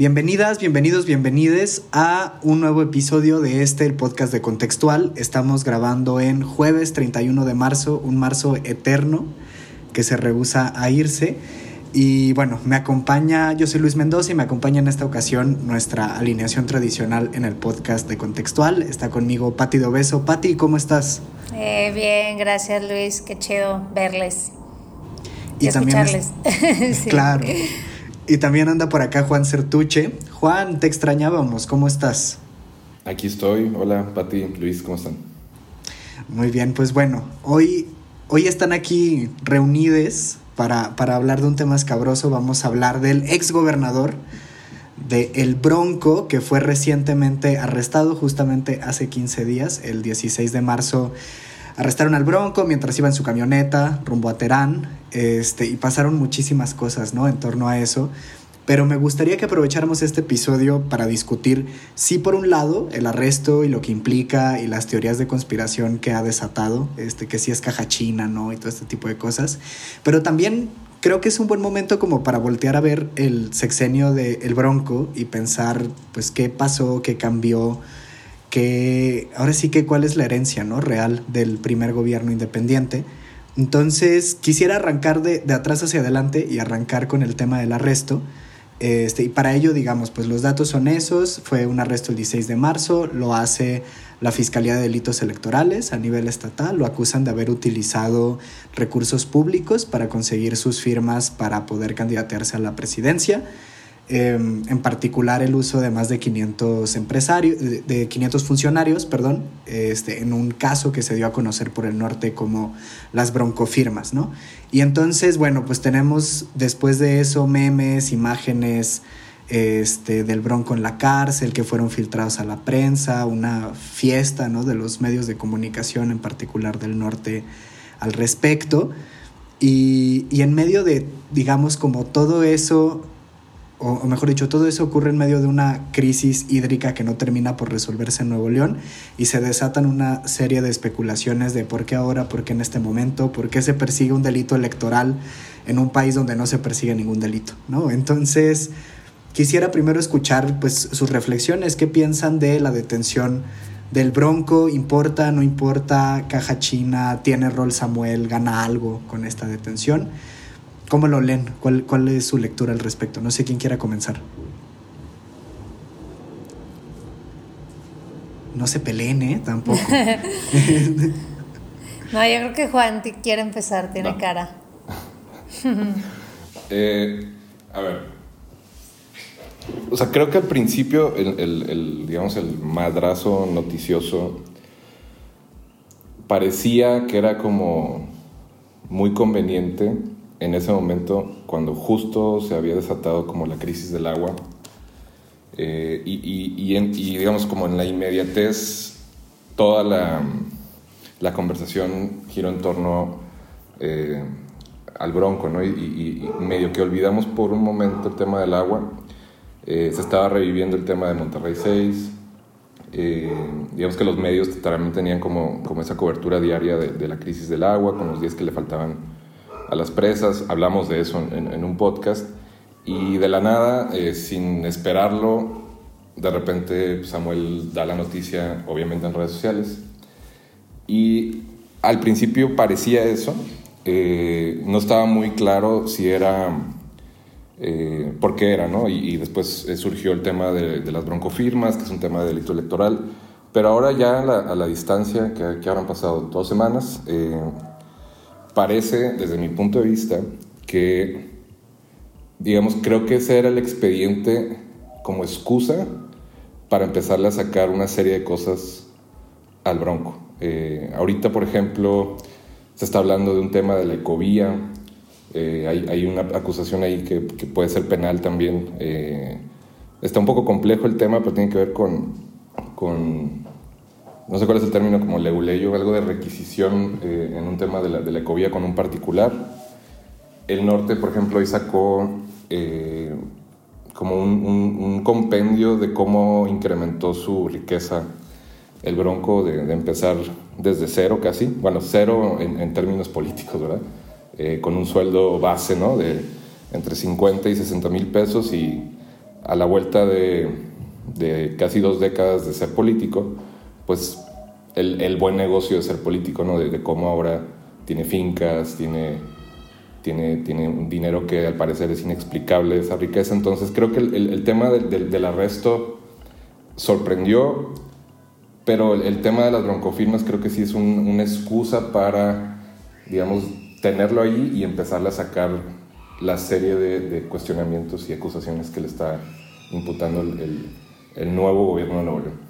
Bienvenidas, bienvenidos, bienvenides a un nuevo episodio de este, el podcast de Contextual. Estamos grabando en jueves 31 de marzo, un marzo eterno que se rehúsa a irse. Y bueno, me acompaña, yo soy Luis Mendoza y me acompaña en esta ocasión nuestra alineación tradicional en el podcast de Contextual. Está conmigo Pati de Obeso. Pati, ¿cómo estás? Eh, bien, gracias Luis, qué chido verles. Y, escucharles. Claro. Y también anda por acá Juan Certuche. Juan, te extrañábamos, ¿cómo estás? Aquí estoy. Hola, Pati, Luis, ¿cómo están? Muy bien, pues bueno, hoy, hoy están aquí reunidos para, para hablar de un tema escabroso. Vamos a hablar del ex gobernador de El Bronco, que fue recientemente arrestado justamente hace 15 días, el 16 de marzo. Arrestaron al Bronco mientras iba en su camioneta rumbo a Terán, este, y pasaron muchísimas cosas, ¿no? En torno a eso. Pero me gustaría que aprovecháramos este episodio para discutir, sí, por un lado, el arresto y lo que implica y las teorías de conspiración que ha desatado, este, que sí es caja china, ¿no? Y todo este tipo de cosas. Pero también creo que es un buen momento como para voltear a ver el sexenio de El Bronco y pensar, pues, qué pasó, qué cambió, qué, ahora sí que cuál es la herencia, ¿no? Real del primer gobierno independiente. Entonces, quisiera arrancar de, de atrás hacia adelante y arrancar con el tema del arresto. Este, y para ello, digamos, pues los datos son esos. Fue un arresto el 16 de marzo, lo hace la Fiscalía de Delitos Electorales a nivel estatal, lo acusan de haber utilizado recursos públicos para conseguir sus firmas para poder candidatearse a la presidencia. Em, en particular el uso de más de 500 empresarios, de 500 funcionarios, perdón, este, en un caso que se dio a conocer por el norte como las broncofirmas, ¿no? Y entonces, bueno, pues tenemos después de eso memes, imágenes este, del bronco en la cárcel que fueron filtrados a la prensa, una fiesta, ¿no? De los medios de comunicación, en particular del norte, al respecto. Y, y en medio de, digamos, como todo eso o, mejor dicho, todo eso ocurre en medio de una crisis hídrica que no termina por resolverse en Nuevo León y se desatan una serie de especulaciones de por qué ahora, por qué en este momento, por qué se persigue un delito electoral en un país donde no se persigue ningún delito, ¿no? Entonces, quisiera primero escuchar pues sus reflexiones, qué piensan de la detención del Bronco, importa, no importa, caja china, tiene rol Samuel, gana algo con esta detención. ¿Cómo lo leen? ¿Cuál, ¿Cuál es su lectura al respecto? No sé quién quiera comenzar. No se peleen, ¿eh? Tampoco. no, yo creo que Juan quiere empezar, tiene cara. Eh, a ver. O sea, creo que al principio el, digamos, el madrazo noticioso parecía que era como muy conveniente en ese momento, cuando justo se había desatado como la crisis del agua, eh, y, digamos como en la inmediatez, toda la, conversación giró en torno eh, al bronco. Y, medio que olvidamos por un momento el tema del agua, eh, se estaba reviviendo el tema de Monterrey 6, digamos que los medios también tenían como, como esa cobertura diaria de, de la crisis del agua, con los días que le faltaban a las presas, hablamos de eso en, un podcast y de la nada, eh, sin esperarlo, de repente Samuel da la noticia, obviamente en redes sociales, y al principio parecía eso, eh, no estaba muy claro si era, eh, por qué era, ¿no? Y, después surgió el tema de, las broncofirmas, que es un tema de delito electoral, pero ahora ya a la, distancia, que, que han pasado dos semanas, parece, desde mi punto de vista, que, digamos, creo que ese era el expediente como excusa para empezarle a sacar una serie de cosas al bronco. Eh, ahorita, por ejemplo, se está hablando de un tema de la ecovía, eh, hay, una acusación ahí que, que puede ser penal también. Eh, está un poco complejo el tema, pero tiene que ver con, con no sé cuál es el término, como leguleyo, algo de requisición eh, en un tema de la, de la, ecovía con un particular. El norte, por ejemplo, hoy sacó eh, como un, compendio de cómo incrementó su riqueza el Bronco de, empezar desde cero casi, bueno, cero en, términos políticos, ¿verdad? Eh, con un sueldo base, ¿no? De entre 50 y 60 mil pesos y a la vuelta de casi dos décadas de ser político, pues el, buen negocio de ser político, ¿no? De, cómo ahora tiene fincas, tiene, tiene, tiene un dinero que al parecer es inexplicable, esa riqueza. Entonces creo que el, tema del, arresto sorprendió, pero el, tema de las broncofirmas creo que sí es un, una excusa para, digamos, tenerlo ahí y empezarle a sacar la serie de, de cuestionamientos y acusaciones que le está imputando el nuevo gobierno de Nuevo León.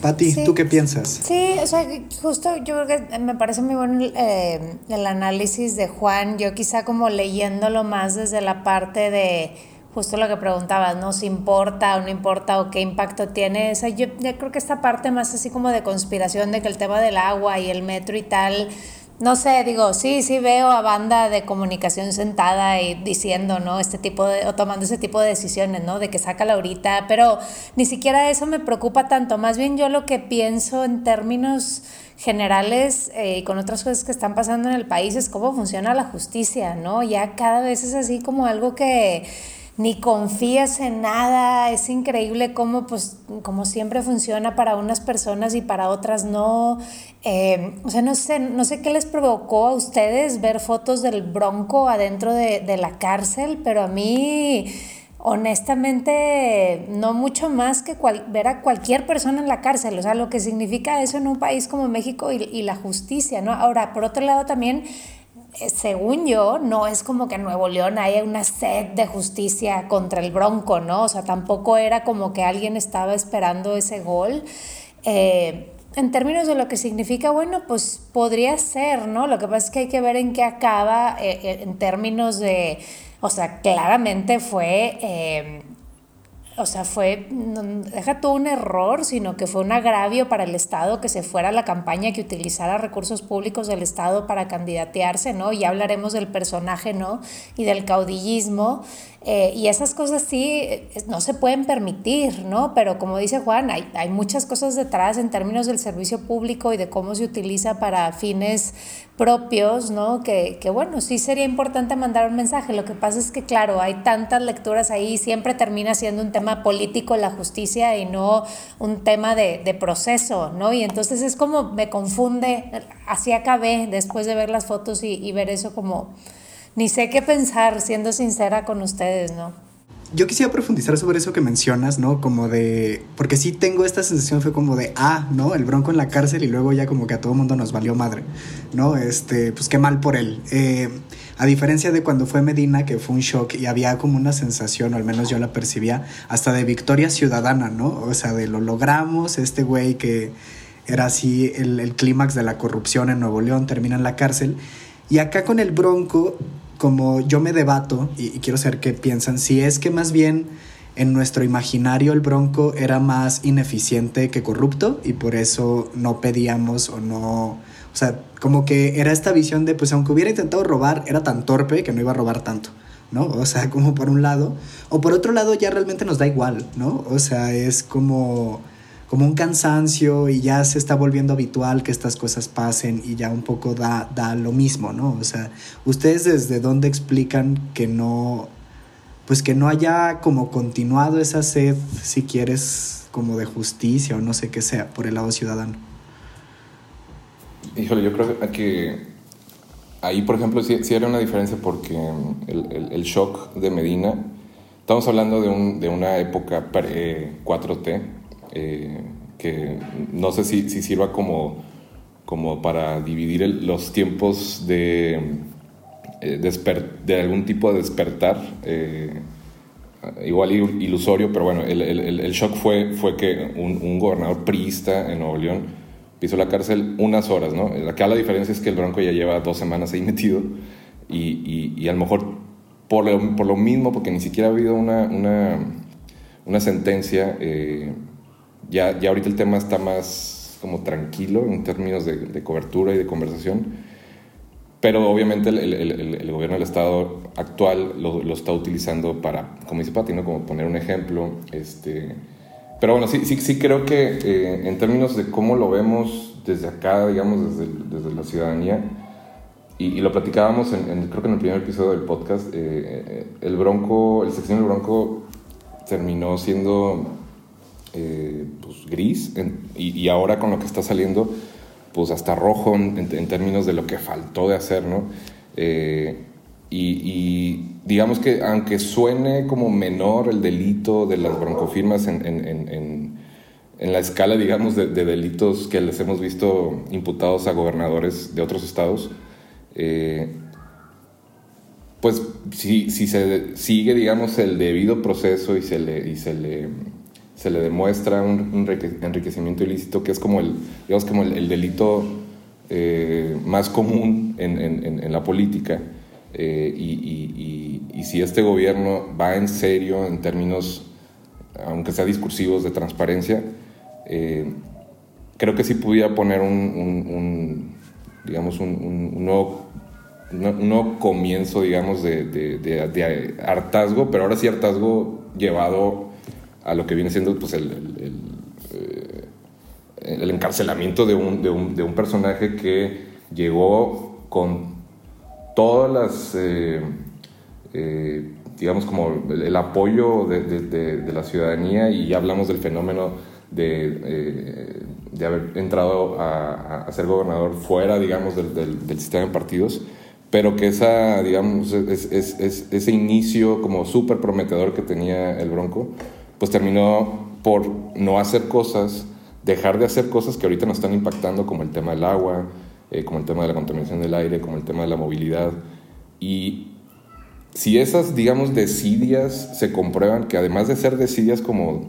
Pati, ¿tú qué piensas? Sí, o sea, justo yo creo que me parece muy bueno eh, el análisis de Juan. Yo quizá como leyéndolo más desde la parte de justo lo que preguntabas, ¿no? Si importa o no importa o qué impacto tiene. O sea, yo, yo creo que esta parte más así como de conspiración de que el tema del agua y el metro y tal no sé, digo, sí, sí veo a banda de comunicación sentada y diciendo, ¿no? Este tipo de, o tomando ese tipo de decisiones, ¿no? De que saca ahorita, pero ni siquiera eso me preocupa tanto. Más bien yo lo que pienso en términos generales eh, y con otras cosas que están pasando en el país es cómo funciona la justicia, ¿no? Ya cada vez es así como algo que ni confías en nada, es increíble cómo, pues, siempre funciona para unas personas y para otras no. Eh, o sea, no sé, no sé qué les provocó a ustedes ver fotos del bronco adentro de, de la cárcel, pero a mí honestamente no mucho más que ver a cualquier persona en la cárcel, o sea, lo que significa eso en un país como México y, y la justicia, ¿no? Ahora, por otro lado también según yo, no es como que en Nuevo León haya una sed de justicia contra el Bronco, ¿no? O sea, tampoco era como que alguien estaba esperando ese gol. Eh, en términos de lo que significa, bueno, pues podría ser, ¿no? Lo que pasa es que hay que ver en qué acaba eh, en términos de, o sea, claramente fue o sea, fue, deja todo un error, sino que fue un agravio para el Estado que se fuera a la campaña, que utilizara recursos públicos del Estado para candidatearse, ¿no? Ya hablaremos del personaje, ¿no? Y del caudillismo. Eh, y esas cosas sí eh, no se pueden permitir, ¿no? Pero como dice Juan, hay, hay muchas cosas detrás en términos del servicio público y de cómo se utiliza para fines propios, ¿no? Que, que, bueno, sí sería importante mandar un mensaje. Lo que pasa es que, claro, hay tantas lecturas ahí, siempre termina siendo un tema político la justicia y no un tema de, de proceso, ¿no? Y entonces es como me confunde, así acabé después de ver las fotos y, y ver eso como ni sé qué pensar, siendo sincera con ustedes, ¿no? Yo quisiera profundizar sobre eso que mencionas, ¿no? Como de. Porque sí tengo esta sensación, fue como de, ah, ¿no? El bronco en la cárcel y luego ya como que a todo mundo nos valió madre, ¿no? Este, pues qué mal por él. Eh, a diferencia de cuando fue Medina, que fue un shock y había como una sensación, o al menos yo la percibía, hasta de victoria ciudadana, ¿no? O sea, de lo logramos, este güey que era así el, el clímax de la corrupción en Nuevo León, termina en la cárcel. Y acá con el bronco como yo me debato, y, quiero saber qué piensan, si es que más bien en nuestro imaginario el Bronco era más ineficiente que corrupto y por eso no pedíamos o no... O sea, como que era esta visión de, pues aunque hubiera intentado robar, era tan torpe que no iba a robar tanto, ¿no? O sea, como por un lado. O por otro lado ya realmente nos da igual, ¿no? O sea, es como como un cansancio y ya se está volviendo habitual que estas cosas pasen y ya un poco da, da lo mismo, ¿no? O sea, ustedes desde dónde explican que no, pues que no haya como continuado esa sed, si quieres, como de justicia o no sé qué sea, por el lado ciudadano. Híjole, yo creo que ahí, por ejemplo, sí, era una diferencia porque el, el, shock de Medina, estamos hablando de, un, de una época pre-4T, eh, que no sé si, si, sirva como, como para dividir los tiempos de, eh, de algún tipo de despertar, eh, igual ilusorio, pero bueno, el, shock fue, fue que un, un, gobernador priista en Nuevo León pisó la cárcel unas horas, ¿no? Acá la diferencia es que el Bronco ya lleva dos semanas ahí metido y, y, y a lo mejor por lo, por lo, mismo, porque ni siquiera ha habido una, una, una sentencia ya, ya ahorita el tema está más como tranquilo en términos de, cobertura y de conversación, pero obviamente el, el, el, gobierno del Estado actual lo, lo, está utilizando para, como dice Pati, como poner un ejemplo. Este, pero bueno, sí, sí, sí creo que eh, en términos de cómo lo vemos desde acá, digamos, desde, desde la ciudadanía, y, lo platicábamos en, creo que en el primer episodio del podcast, eh, el Bronco, el sección del Bronco terminó siendo pues, gris y, ahora con lo que está saliendo, pues hasta rojo en, términos de lo que faltó de hacer, ¿no? Y, digamos que aunque suene como menor el delito de las broncofirmas en, en, en, la escala, digamos, de, delitos que les hemos visto imputados a gobernadores de otros estados, eh, pues si, si, se sigue, digamos, el debido proceso y se le, y se le, se le demuestra un, enriquecimiento ilícito, que es como el, digamos, como el, delito eh, más común en la política, eh, y, si este gobierno va en serio en términos, aunque sea discursivos, de transparencia, eh, creo que sí pudiera poner un, digamos, un, comienzo, digamos, de, hartazgo, pero ahora sí hartazgo llevado a lo que viene siendo pues, el, el, el eh, encarcelamiento de un, de un, de un personaje que llegó con todas las, eh, eh, digamos, como el, apoyo de, la ciudadanía y ya hablamos del fenómeno de, eh, de haber entrado a, ser gobernador fuera, digamos, del, sistema de partidos, pero que esa, digamos, ese inicio como súper prometedor que tenía el Bronco, pues terminó por no hacer cosas, dejar de hacer cosas que ahorita nos están impactando, como el tema del agua, eh, como el tema de la contaminación del aire, como el tema de la movilidad. Y si esas, digamos, desidias se comprueban, que además de ser desidias como,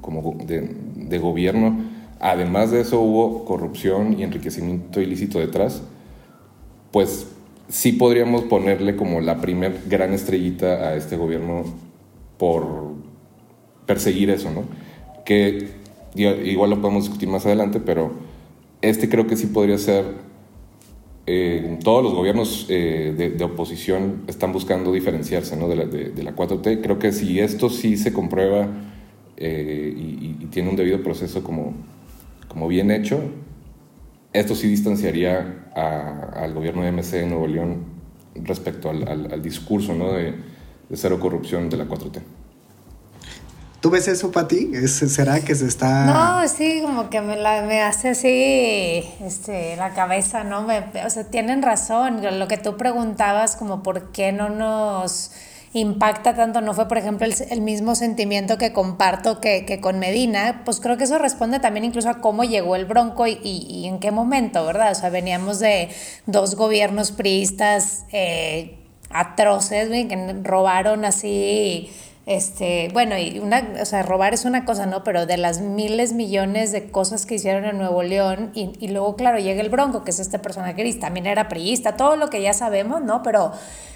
como de, de gobierno, además de eso hubo corrupción y enriquecimiento ilícito detrás, pues sí podríamos ponerle como la primer gran estrellita a este gobierno por perseguir eso, ¿no? Que igual lo podemos discutir más adelante, pero este creo que sí podría ser, eh, todos los gobiernos eh, de, oposición están buscando diferenciarse ¿no? de, la, de, la 4T. Creo que si esto sí se comprueba eh, y, tiene un debido proceso como, como bien hecho, esto sí distanciaría al gobierno de MC en Nuevo León respecto al, discurso ¿no? de, cero corrupción de la 4T. ¿Tú ves eso para ti? ¿Será que se está...? No, sí, como que me, la, me hace así este, la cabeza, ¿no? Me, o sea, tienen razón. Lo que tú preguntabas, como por qué no nos impacta tanto, no fue, por ejemplo, el, mismo sentimiento que comparto que, que, con Medina, pues creo que eso responde también incluso a cómo llegó el Bronco y, y, en qué momento, ¿verdad? O sea, veníamos de dos gobiernos priistas eh, atroces, que robaron así este, bueno, y una, o sea, robar es una cosa, ¿no? Pero de las miles, millones de cosas que hicieron en Nuevo León, y, y luego, claro, llega el Bronco, que es este personaje gris, también era priista, todo lo que ya sabemos, ¿no? Pero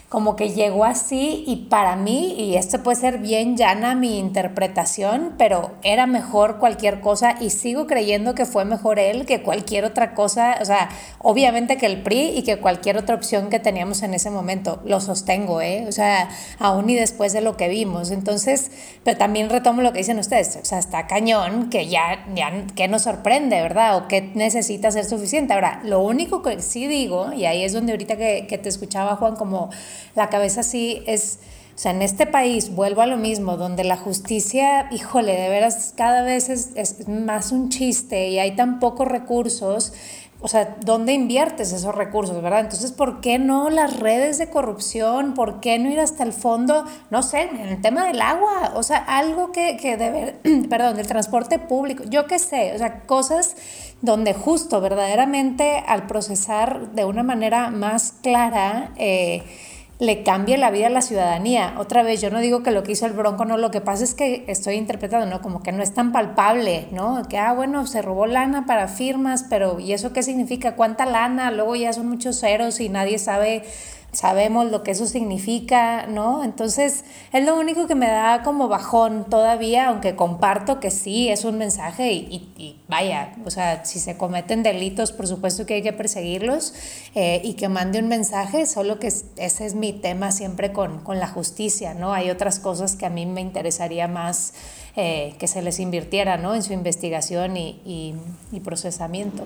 como que llegó así y para mí, y esto puede ser bien llana mi interpretación, pero era mejor cualquier cosa y sigo creyendo que fue mejor él que cualquier otra cosa, o sea, obviamente que el PRI y que cualquier otra opción que teníamos en ese momento, lo sostengo, ¿eh? O sea, aún y después de lo que vimos. Entonces, pero también retomo lo que dicen ustedes, o sea, está cañón que ya, ya ¿qué nos sorprende, verdad? O qué necesita ser suficiente. Ahora, lo único que sí digo, y ahí es donde ahorita que, que te escuchaba, Juan, como la cabeza así es, o sea, en este país, vuelvo a lo mismo, donde la justicia, híjole, de veras cada vez es, es más un chiste y hay tan pocos recursos, o sea, ¿dónde inviertes esos recursos, verdad? Entonces, ¿por qué no las redes de corrupción? ¿Por qué no ir hasta el fondo? No sé, en el tema del agua, o sea, algo que, que debe, perdón, del transporte público, yo qué sé, o sea, cosas donde justo, verdaderamente, al procesar de una manera más clara, eh, le cambie la vida a la ciudadanía. Otra vez, yo no digo que lo que hizo el Bronco no, lo que pasa es que estoy interpretando, ¿no? Como que no es tan palpable, ¿no? Que, ah, bueno, se robó lana para firmas, pero ¿y eso qué significa? ¿Cuánta lana? Luego ya son muchos ceros y nadie sabe sabemos lo que eso significa, ¿no? Entonces es lo único que me da como bajón todavía, aunque comparto que sí es un mensaje y, vaya, o sea, si se cometen delitos, por supuesto que hay que perseguirlos eh, y que mande un mensaje, solo que ese es mi tema siempre con, con la justicia, ¿no? Hay otras cosas que a mí me interesaría más eh, que se les invirtiera, ¿no? En su investigación y, y procesamiento.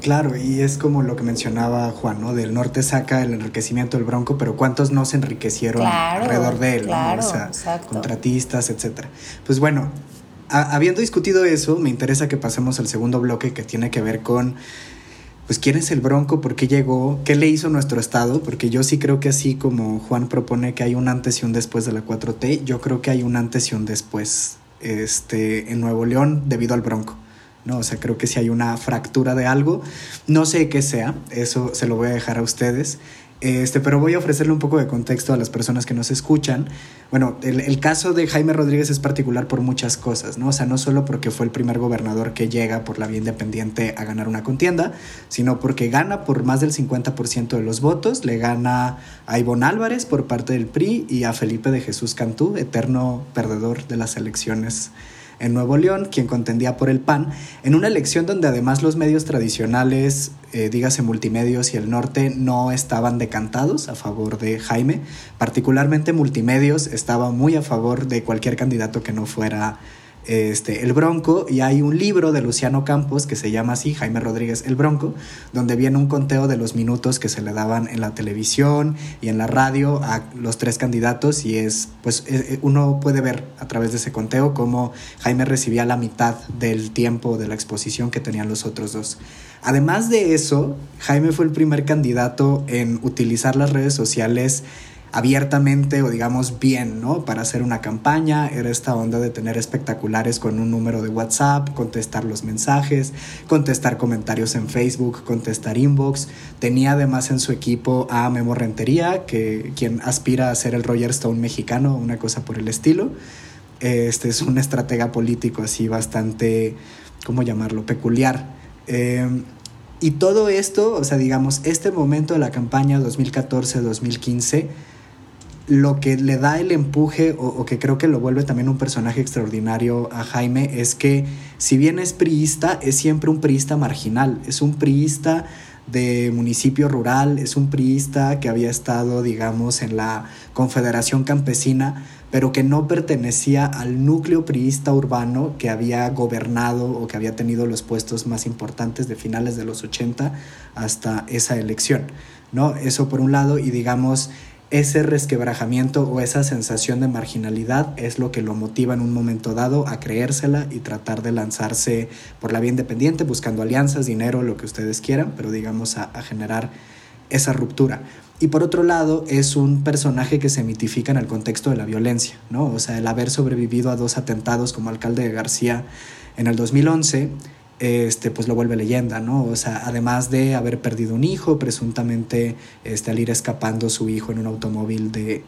Claro, y es como lo que mencionaba Juan, ¿no? Del norte saca el enriquecimiento del Bronco, pero ¿cuántos no se enriquecieron alrededor de él? Claro, O sea, exacto. contratistas, etcétera. Pues bueno, habiendo discutido eso, me interesa que pasemos al segundo bloque que tiene que ver con pues quién es el Bronco, por qué llegó, qué le hizo nuestro estado, porque yo sí creo que así como Juan propone que hay un antes y un después de la 4T, yo creo que hay un antes y un después este, en Nuevo León debido al Bronco. No, o sea, creo que si hay una fractura de algo, no sé qué sea, eso se lo voy a dejar a ustedes. Este, pero voy a ofrecerle un poco de contexto a las personas que nos escuchan. Bueno, el, el caso de Jaime Rodríguez es particular por muchas cosas, ¿no? O sea, no solo porque fue el primer gobernador que llega por la vía independiente a ganar una contienda, sino porque gana por más del 50% de los votos, le gana a Ivonne Álvarez por parte del PRI y a Felipe de Jesús Cantú, eterno perdedor de las elecciones en Nuevo León, quien contendía por el PAN, en una elección donde además los medios tradicionales, eh, dígase multimedios y el norte, no estaban decantados a favor de Jaime. Particularmente multimedios estaba muy a favor de cualquier candidato que no fuera este, el Bronco, y hay un libro de Luciano Campos que se llama así, Jaime Rodríguez el Bronco, donde viene un conteo de los minutos que se le daban en la televisión y en la radio a los tres candidatos, y es, pues, eh, uno puede ver a través de ese conteo cómo Jaime recibía la mitad del tiempo de la exposición que tenían los otros dos. Además de eso, Jaime fue el primer candidato en utilizar las redes sociales abiertamente o digamos bien, ¿no? Para hacer una campaña, era esta onda de tener espectaculares con un número de WhatsApp, contestar los mensajes, contestar comentarios en Facebook, contestar inbox. Tenía además en su equipo a Memo Rentería, que quien aspira a ser el Roger Stone mexicano, una cosa por el estilo. Este es un estratega político así bastante, ¿cómo llamarlo? Peculiar. Eh, y todo esto, o sea, digamos, este momento de la campaña 2014-2015, lo que le da el empuje o, que creo que lo vuelve también un personaje extraordinario a Jaime es que si bien es priista, es siempre un priista marginal, es un priista de municipio rural, es un priista que había estado, digamos, en la Confederación Campesina, pero que no pertenecía al núcleo priista urbano que había gobernado o que había tenido los puestos más importantes de finales de los 80 hasta esa elección, ¿no? Eso por un lado y digamos ese resquebrajamiento o esa sensación de marginalidad es lo que lo motiva en un momento dado a creérsela y tratar de lanzarse por la vía independiente, buscando alianzas, dinero, lo que ustedes quieran, pero digamos a, generar esa ruptura. Y por otro lado, es un personaje que se mitifica en el contexto de la violencia, ¿no? O sea, el haber sobrevivido a dos atentados como alcalde de García en el 2011, este, pues lo vuelve leyenda, ¿no? O sea, además de haber perdido un hijo, presuntamente este, al ir escapando su hijo en un automóvil de,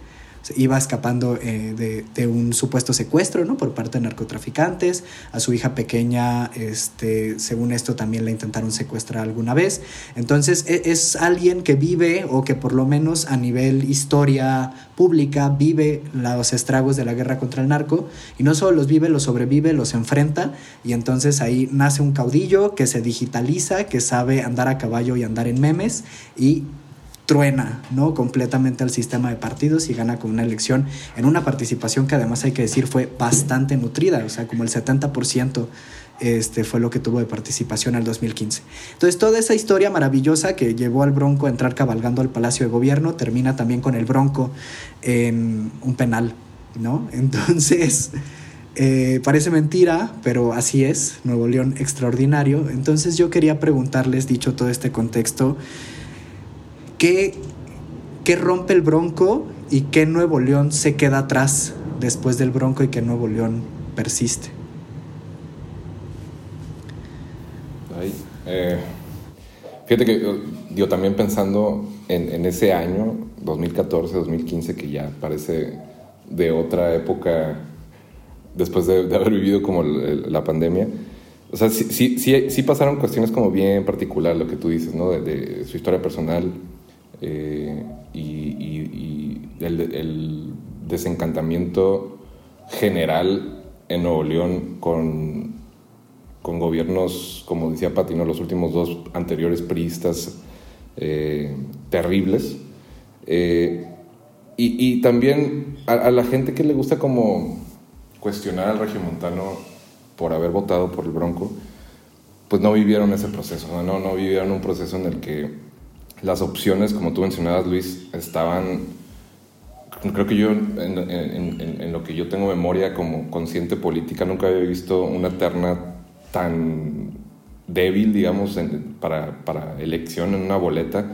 iba escapando eh, de, un supuesto secuestro ¿no? por parte de narcotraficantes. A su hija pequeña, este, según esto, también la intentaron secuestrar alguna vez. Entonces es, es, alguien que vive, o que por lo menos a nivel historia pública, vive los estragos de la guerra contra el narco. Y no solo los vive, los sobrevive, los enfrenta. Y entonces ahí nace un caudillo que se digitaliza, que sabe andar a caballo y andar en memes. Y truena ¿no? completamente al sistema de partidos y gana con una elección en una participación que además hay que decir fue bastante nutrida, o sea, como el 70% este, fue lo que tuvo de participación el 2015. Entonces, toda esa historia maravillosa que llevó al Bronco a entrar cabalgando al Palacio de Gobierno termina también con el Bronco en un penal, ¿no? Entonces... Eh, parece mentira, pero así es, Nuevo León extraordinario. Entonces yo quería preguntarles, dicho todo este contexto, ¿Qué, ¿Qué, rompe el Bronco y qué Nuevo León se queda atrás después del Bronco y qué Nuevo León persiste? Ay, eh, fíjate que yo también pensando en, en, ese año, 2014, 2015, que ya parece de otra época después de, de haber vivido como el, la pandemia. O sea, sí, sí, sí, sí, pasaron cuestiones como bien particular, lo que tú dices, ¿no? De, de su historia personal, eh, y, el, desencantamiento general en Nuevo León con, con gobiernos, como decía Patino, los últimos dos anteriores priistas eh, terribles. Eh, y, y, también a, a, la gente que le gusta como cuestionar al regiomontano por haber votado por el Bronco, pues no vivieron ese proceso, ¿no? no vivieron un proceso en el que las opciones, como tú mencionabas, Luis, estaban creo que yo, en, lo que yo tengo memoria como consciente política, nunca había visto una terna tan débil, digamos, para, para, elección en una boleta,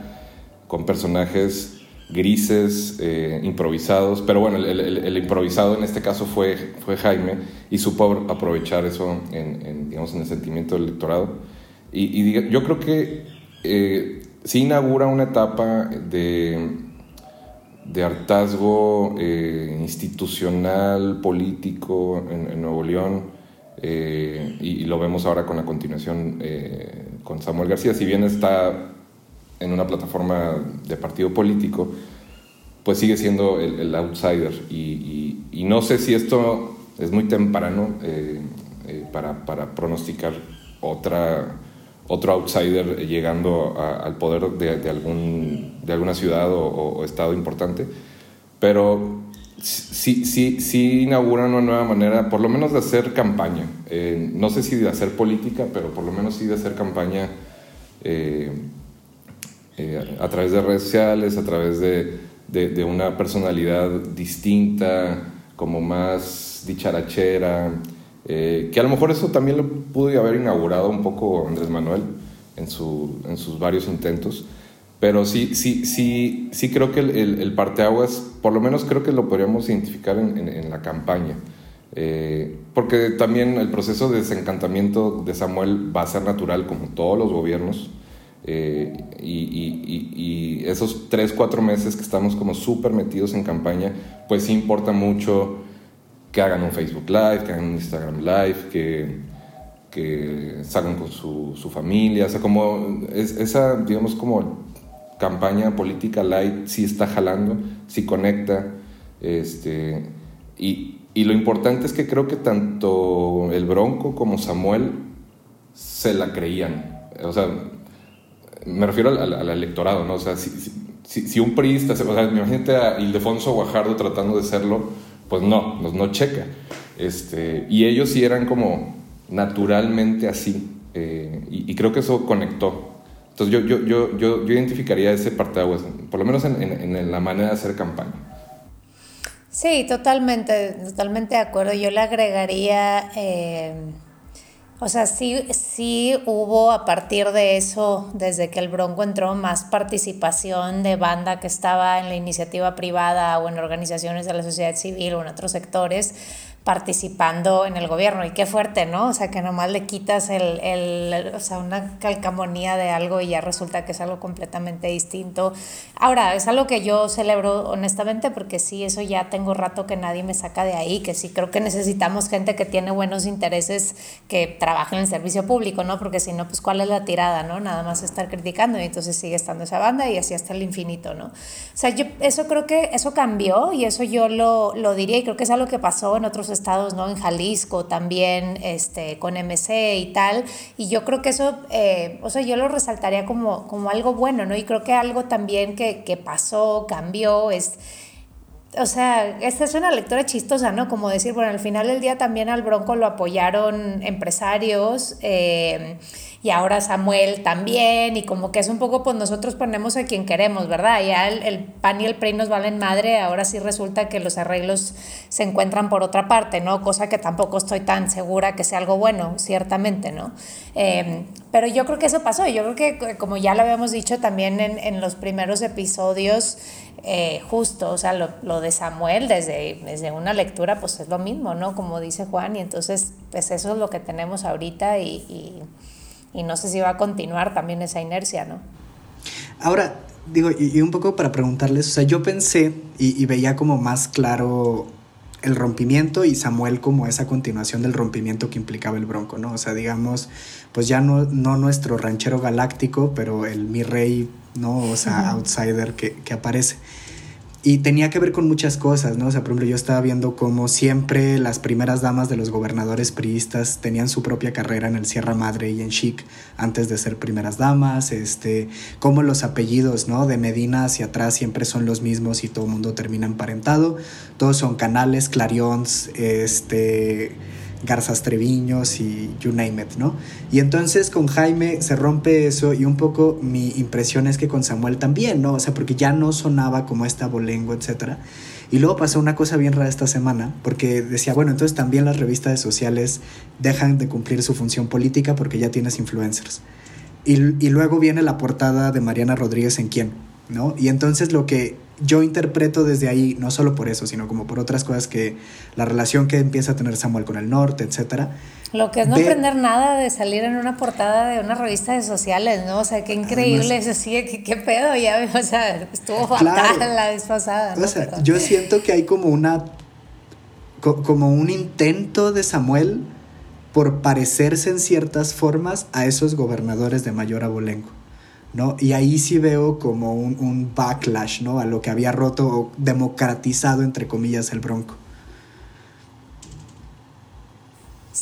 con personajes grises, eh, improvisados, pero bueno, el, improvisado en este caso fue, fue Jaime y supo aprovechar eso en, digamos, en el sentimiento del electorado. Y, yo creo que eh, sí inaugura una etapa de, de hartazgo eh, institucional, político en, Nuevo León, y, y, lo vemos ahora con la continuación con Samuel García, si bien está en una plataforma de partido político, pues sigue siendo el, outsider. Y, no sé si esto es muy temprano eh, eh, para, para, pronosticar otra, otro outsider llegando al poder de, algún, de alguna ciudad o, estado importante, pero sí, sí, sí inaugura una nueva manera, por lo menos de hacer campaña. Eh, no sé si de hacer política, pero por lo menos sí de hacer campaña eh, a través de redes sociales, a través de, una personalidad distinta, como más dicharachera, eh, que a lo mejor eso también lo pudo haber inaugurado un poco Andrés Manuel en, su, en sus varios intentos. Pero sí, sí, sí, sí creo que el, el, parteaguas, por lo menos creo que lo podríamos identificar en, en, la campaña. Eh, porque también el proceso de desencantamiento de Samuel va a ser natural como todos los gobiernos. Eh, y, esos tres, cuatro meses que estamos como súper metidos en campaña, pues sí importa mucho que hagan un Facebook Live, que hagan un Instagram Live, que, que salgan con su, su familia, o sea, como esa, digamos, como campaña política light sí está jalando, sí conecta, este, y, y lo importante es que creo que tanto el Bronco como Samuel se la creían, o sea, me refiero al, electorado, ¿no? O sea, si, si, un priista, o sea, imagínate a Ildefonso Guajardo tratando de serlo, pues no, no, no checa. Este, y ellos sí eran como naturalmente así, eh, y, creo que eso conectó. Entonces yo, yo, yo, yo, yo identificaría ese parteaguas, por lo menos en, en, la manera de hacer campaña. Sí, totalmente, totalmente de acuerdo. Yo le agregaría... Eh o sea, sí, sí hubo a partir de eso, desde que el Bronco entró, más participación de banda que estaba en la iniciativa privada o en organizaciones de la sociedad civil o en otros sectores participando en el gobierno. Y qué fuerte, ¿no? O sea, que nomás le quitas el, el, o sea, una calcamonía de algo y ya resulta que es algo completamente distinto. Ahora, es algo que yo celebro honestamente porque sí, eso ya tengo rato que nadie me saca de ahí, que sí creo que necesitamos gente que tiene buenos intereses, que trabaja en el servicio público, ¿no? Porque si no, pues cuál es la tirada, ¿no? Nada más estar criticando y entonces sigue estando esa banda y así hasta el infinito, ¿no? O sea, yo eso creo que eso cambió y eso yo lo, lo diría y creo que es algo que pasó en otros estados, ¿no? En Jalisco también, este, con MC y tal. Y yo creo que eso, eh, o sea, yo lo resaltaría como, como algo bueno, ¿no? Y creo que algo también que, que pasó, cambió, es o sea, esta es una lectura chistosa, ¿no? Como decir, bueno, al final del día también al Bronco lo apoyaron empresarios eh, y ahora Samuel también y como que es un poco, pues nosotros ponemos a quien queremos, ¿verdad? Ya el, el PAN y el PRI nos valen madre, ahora sí resulta que los arreglos se encuentran por otra parte, ¿no? Cosa que tampoco estoy tan segura que sea algo bueno, ciertamente, ¿no? Eh, pero yo creo que eso pasó, yo creo que como ya lo habíamos dicho también en, en los primeros episodios, eh, justo, o sea, lo, lo, de Samuel desde, desde una lectura pues es lo mismo, ¿no? Como dice Juan, y entonces pues eso es lo que tenemos ahorita y, no sé si va a continuar también esa inercia, ¿no? Ahora, digo, y, un poco para preguntarles, o sea, yo pensé y, veía como más claro el rompimiento y Samuel como esa continuación del rompimiento que implicaba el Bronco, ¿no? O sea, digamos, pues ya no, no nuestro ranchero galáctico, pero el mi rey ¿no? O sea, outsider que, que, aparece. Y tenía que ver con muchas cosas, ¿no? O sea, por ejemplo, yo estaba viendo cómo siempre las primeras damas de los gobernadores priistas tenían su propia carrera en el Sierra Madre y en Chic antes de ser primeras damas, este, cómo los apellidos, ¿no? De Medina hacia atrás siempre son los mismos y todo el mundo termina emparentado. Todos son canales, clarions, este Garzas Treviños y you name it, ¿no? Y entonces con Jaime se rompe eso y un poco mi impresión es que con Samuel también, ¿no? O sea, porque ya no sonaba como esta bolengo, etcétera. Y luego pasó una cosa bien rara esta semana, porque decía, bueno, entonces también las revistas sociales dejan de cumplir su función política porque ya tienes influencers. Y, y luego viene la portada de Mariana Rodríguez en quién, ¿no? Y entonces lo que yo interpreto desde ahí, no solo por eso, sino como por otras cosas que la relación que empieza a tener Samuel con el norte, etcétera. Lo que es no aprender nada de salir en una portada de una revista de sociales, ¿no? O sea, qué increíble eso, sí, qué, qué pedo, ya, o sea, estuvo fatal la vez pasada. ¿no? O sea, yo siento que hay como una, como un intento de Samuel por parecerse en ciertas formas a esos gobernadores de mayor abolengo. ¿No? Y ahí sí veo como un, un, backlash, ¿no? A lo que había roto o democratizado, entre comillas, el Bronco.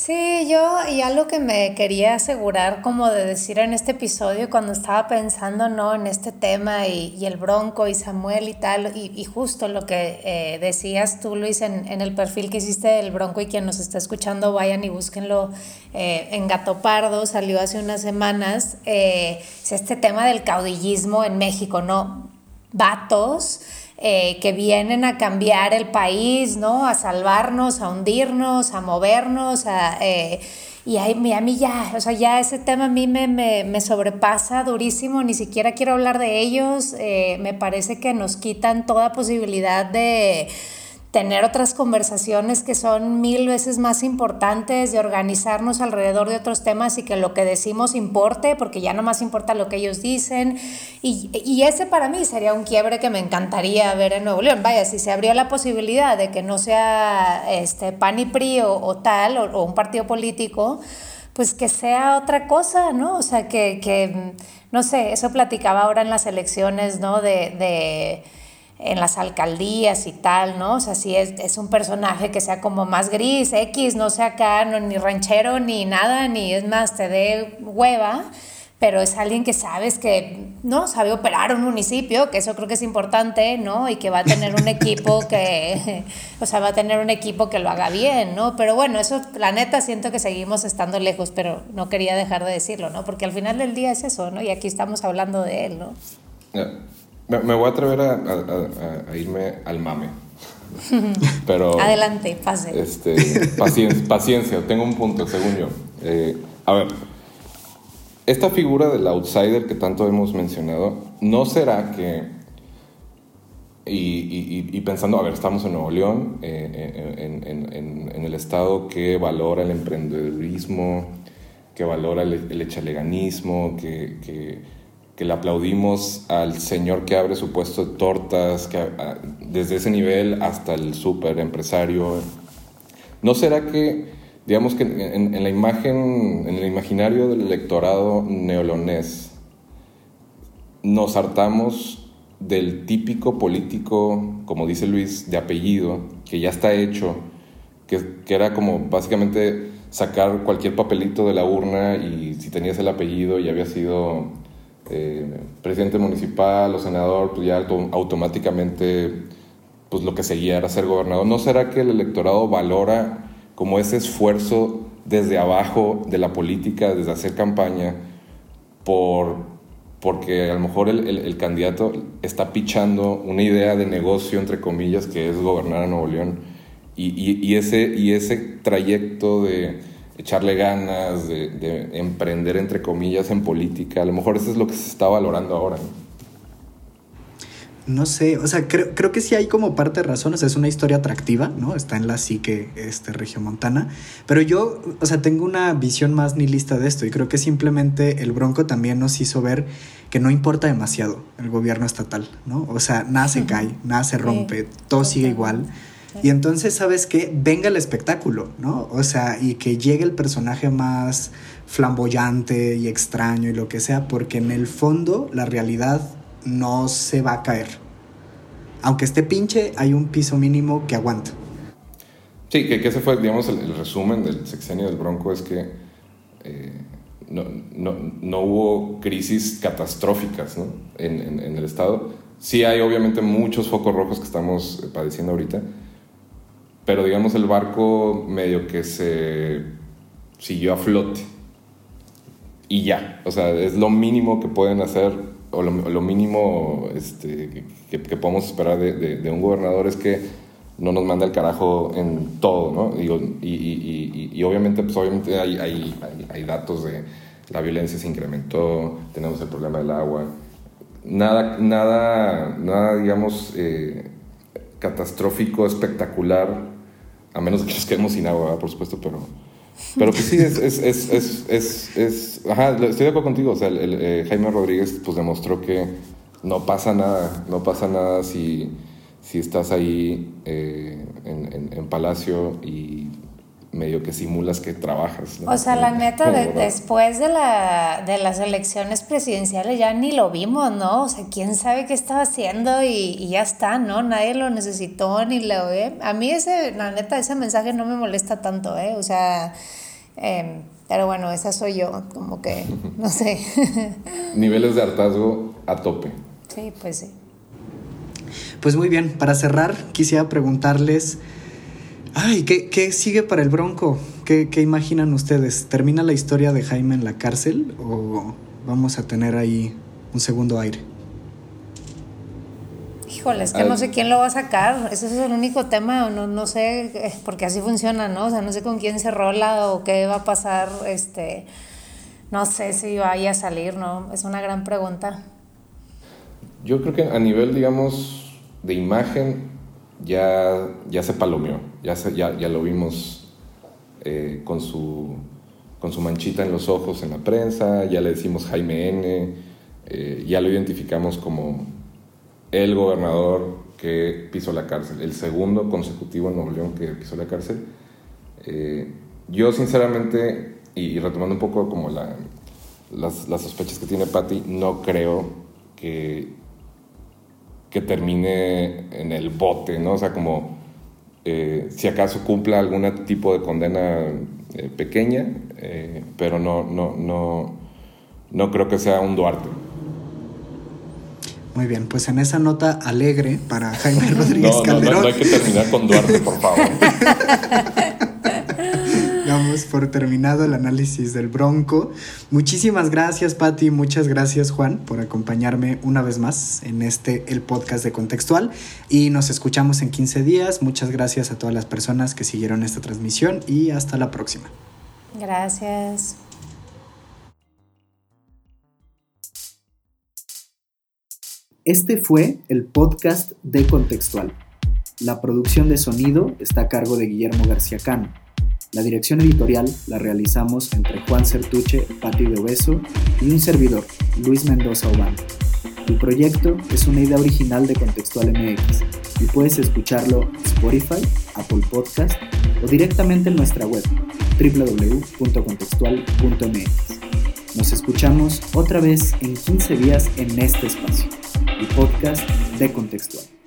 Sí, yo y algo que me quería asegurar como de decir en este episodio cuando estaba pensando ¿no? en este tema y, y el Bronco y Samuel y tal, y, y justo lo que eh, decías tú Luis en, en, el perfil que hiciste del Bronco y quien nos está escuchando vayan y búsquenlo eh, en Gato Pardo, salió hace unas semanas, eh, es este tema del caudillismo en México, ¿no? Vatos eh, que vienen a cambiar el país, ¿no? A salvarnos, a hundirnos, a movernos, a, eh, y a, a, mí ya, o sea, ya ese tema a mí me, me, me sobrepasa durísimo, ni siquiera quiero hablar de ellos, eh, me parece que nos quitan toda posibilidad de tener otras conversaciones que son mil veces más importantes, de organizarnos alrededor de otros temas y que lo que decimos importe, porque ya no más importa lo que ellos dicen. Y, y, ese para mí sería un quiebre que me encantaría ver en Nuevo León. Vaya, si se abrió la posibilidad de que no sea este, PAN y PRI o, o tal, o, o, un partido político, pues que sea otra cosa, ¿no? O sea, que, que no sé, eso platicaba ahora en las elecciones, ¿no? de, de en las alcaldías y tal, ¿no? O sea, si es, es, un personaje que sea como más gris, X, no sea acá, no, ni ranchero, ni nada, ni es más, te dé hueva, pero es alguien que sabes que, ¿no? Sabe operar un municipio, que eso creo que es importante, ¿no? Y que va a tener un equipo que, o sea, va a tener un equipo que lo haga bien, ¿no? Pero bueno, eso, la neta, siento que seguimos estando lejos, pero no quería dejar de decirlo, ¿no? Porque al final del día es eso, ¿no? Y aquí estamos hablando de él, ¿no? Yeah. Me, voy a atrever a, a, a, irme al mame. Pero. Adelante, pase. Este, paciencia, paciencia, tengo un punto, según yo. Eh, a ver, esta figura del outsider que tanto hemos mencionado, ¿no será que. Y, y, y pensando, a ver, estamos en Nuevo León, eh, en, en, en, en, el estado que valora el emprendedurismo, que valora el, el echaleganismo, que, que que le aplaudimos al señor que abre su puesto de tortas, que, a, desde ese nivel hasta el súper empresario. ¿No será que, digamos que en, la imagen, en el imaginario del electorado neolonés, nos hartamos del típico político, como dice Luis, de apellido, que ya está hecho, que, que era como básicamente sacar cualquier papelito de la urna y si tenías el apellido y había sido eh, presidente municipal o senador, pues ya automáticamente pues lo que seguía era ser gobernador. ¿No será que el electorado valora como ese esfuerzo desde abajo de la política, desde hacer campaña, por, porque a lo mejor el, candidato está pichando una idea de negocio, entre comillas, que es gobernar a Nuevo León? Y ese, y ese trayecto de echarle ganas, de, de, emprender entre comillas en política. A lo mejor eso es lo que se está valorando ahora. No, sé, o sea, creo, creo que sí hay como parte de razón, o sea, es una historia atractiva, ¿no? Está en la psique este, regiomontana, pero yo, o sea, tengo una visión más nihilista de esto y creo que simplemente el Bronco también nos hizo ver que no importa demasiado el gobierno estatal, ¿no? O sea, nada se cae, nada se rompe, sí, todo sigue igual. Y entonces, ¿sabes qué? Venga el espectáculo, ¿no? O sea, y que llegue el personaje más flamboyante y extraño y lo que sea, porque en el fondo la realidad no se va a caer. Aunque esté pinche, hay un piso mínimo que aguanta. Sí, que, que ese fue, digamos, el, el, resumen del sexenio del Bronco, es que eh, no, no, no, hubo crisis catastróficas ¿no? en, en, en el Estado. Sí hay obviamente muchos focos rojos que estamos padeciendo ahorita, pero digamos el barco medio que se siguió a flote. Y ya, o sea, es lo mínimo que pueden hacer, o lo, mínimo este, que, podemos esperar de, un gobernador es que no nos mande el carajo en todo, ¿no? Digo, y, obviamente, pues obviamente hay, hay, hay, datos de la violencia se incrementó, tenemos el problema del agua. Nada, nada, nada digamos, eh, catastrófico, espectacular, a menos que nos quedemos sin agua, por supuesto, pero, pero pues sí, es, es, es, es, es ajá, estoy de acuerdo contigo, o sea, el, eh, Jaime Rodríguez pues demostró que no pasa nada, no pasa nada si, si estás ahí eh, en, en, en, Palacio y medio que simulas que trabajas. O sea, la neta, después de, la, de las elecciones presidenciales ya ni lo vimos, ¿no? O sea, quién sabe qué estaba haciendo y, ya está, ¿no? Nadie lo necesitó ni lo ve. A mí ese, la neta, ese mensaje no me molesta tanto, ¿eh? O sea, em, pero bueno, esa soy yo, como que, no sé. Niveles de hartazgo a tope. Sí, pues sí. Pues muy bien, para cerrar, quisiera preguntarles... Ay, ¿qué, sigue para el Bronco? ¿Qué, imaginan ustedes? ¿Termina la historia de Jaime en la cárcel o vamos a tener ahí un segundo aire? Híjole, es que no sé quién lo va a sacar. Ese es el único tema. No, no sé, eh, porque así funciona, ¿no? O sea, no sé con quién se rola o qué va a pasar. Este, no sé si vaya a salir, ¿no? Es una gran pregunta. Yo creo que a nivel, digamos, de imagen, ya, ya se palomeó, ya, ya, ya lo vimos eh, con, su, con su manchita en los ojos en la prensa, ya le decimos Jaime N., eh, ya lo identificamos como el gobernador que pisó la cárcel, el segundo consecutivo en Nuevo León que pisó la cárcel. Eh, yo sinceramente, y, retomando un poco como la, las, las sospechas que tiene Patti, no creo que que termine en el bote, ¿no? O sea, como eh, si acaso cumpla algún tipo de condena eh, pequeña, eh, pero no, no, no, no creo que sea un Duarte. Muy bien, pues en esa nota alegre para Jaime Rodríguez Calderón. No, no hay que terminar con Duarte, por favor. damos por terminado el análisis del Bronco. Muchísimas gracias, Patti. Muchas gracias, Juan, por acompañarme una vez más en este, el podcast de Contextual. Y nos escuchamos en 15 días. Muchas gracias a todas las personas que siguieron esta transmisión y hasta la próxima. Gracias. Este fue el podcast de Contextual. La producción de sonido está a cargo de Guillermo García Cano. La dirección editorial la realizamos entre Juan Certuche, Pati de Obeso y un servidor, Luis Mendoza Obama. El proyecto es una idea original de Contextual MX y puedes escucharlo en Spotify, Apple Podcast o directamente en nuestra web www.contextual.mx. Nos escuchamos otra vez en 15 días en este espacio, el podcast de Contextual.